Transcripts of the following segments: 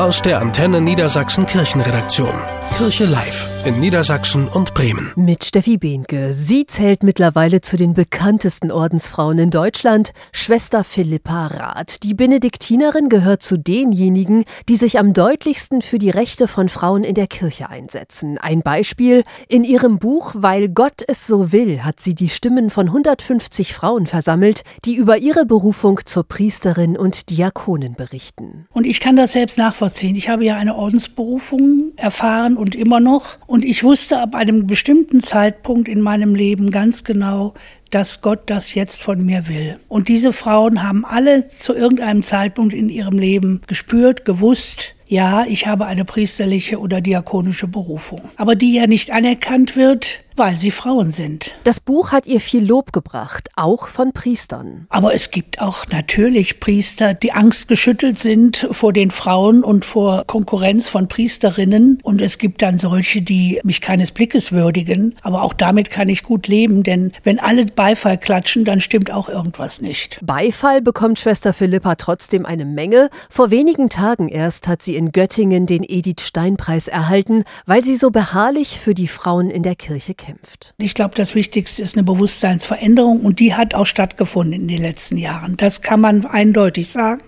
Aus der Antenne Niedersachsen Kirchenredaktion. Kirche Live in Niedersachsen und Bremen. Mit Steffi Behnke. Sie zählt mittlerweile zu den bekanntesten Ordensfrauen in Deutschland. Schwester Philippa Rath. Die Benediktinerin gehört zu denjenigen, die sich am deutlichsten für die Rechte von Frauen in der Kirche einsetzen. Ein Beispiel. In ihrem Buch Weil Gott es so will hat sie die Stimmen von 150 Frauen versammelt, die über ihre Berufung zur Priesterin und Diakonin berichten. Und ich kann das selbst nachvollziehen. Ich habe ja eine Ordensberufung erfahren und immer noch. Und ich wusste ab einem bestimmten Zeitpunkt in meinem Leben ganz genau, dass Gott das jetzt von mir will. Und diese Frauen haben alle zu irgendeinem Zeitpunkt in ihrem Leben gespürt, gewusst, ja, ich habe eine priesterliche oder diakonische Berufung. Aber die ja nicht anerkannt wird, weil sie Frauen sind. Das Buch hat ihr viel Lob gebracht, auch von Priestern. Aber es gibt auch natürlich Priester, die angstgeschüttelt sind vor den Frauen und vor Konkurrenz von Priesterinnen. Und es gibt dann solche, die mich keines Blickes würdigen. Aber auch damit kann ich gut leben, denn wenn alle Beifall klatschen, dann stimmt auch irgendwas nicht. Beifall bekommt Schwester Philippa trotzdem eine Menge. Vor wenigen Tagen erst hat sie in Göttingen den Edith Stein Preis erhalten, weil sie so beharrlich für die Frauen in der Kirche kämpft. Ich glaube, das Wichtigste ist eine Bewusstseinsveränderung und die hat auch stattgefunden in den letzten Jahren. Das kann man eindeutig sagen.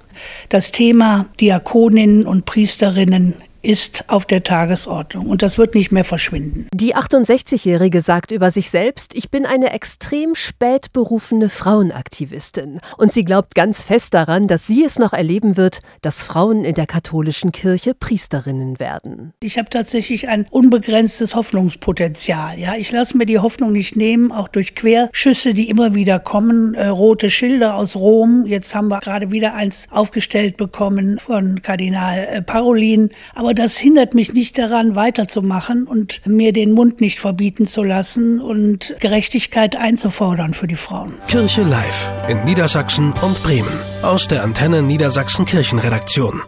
Das Thema Diakoninnen und Priesterinnen ist auf der Tagesordnung und das wird nicht mehr verschwinden. Die 68-Jährige sagt über sich selbst, ich bin eine extrem spät berufene Frauenaktivistin und sie glaubt ganz fest daran, dass sie es noch erleben wird, dass Frauen in der katholischen Kirche Priesterinnen werden. Ich habe tatsächlich ein unbegrenztes Hoffnungspotenzial. Ja, ich lasse mir die Hoffnung nicht nehmen, auch durch Querschüsse, die immer wieder kommen, äh, rote Schilder aus Rom. Jetzt haben wir gerade wieder eins aufgestellt bekommen von Kardinal äh, Parolin, aber aber das hindert mich nicht daran, weiterzumachen und mir den Mund nicht verbieten zu lassen und Gerechtigkeit einzufordern für die Frauen. Kirche Live in Niedersachsen und Bremen. Aus der Antenne Niedersachsen Kirchenredaktion.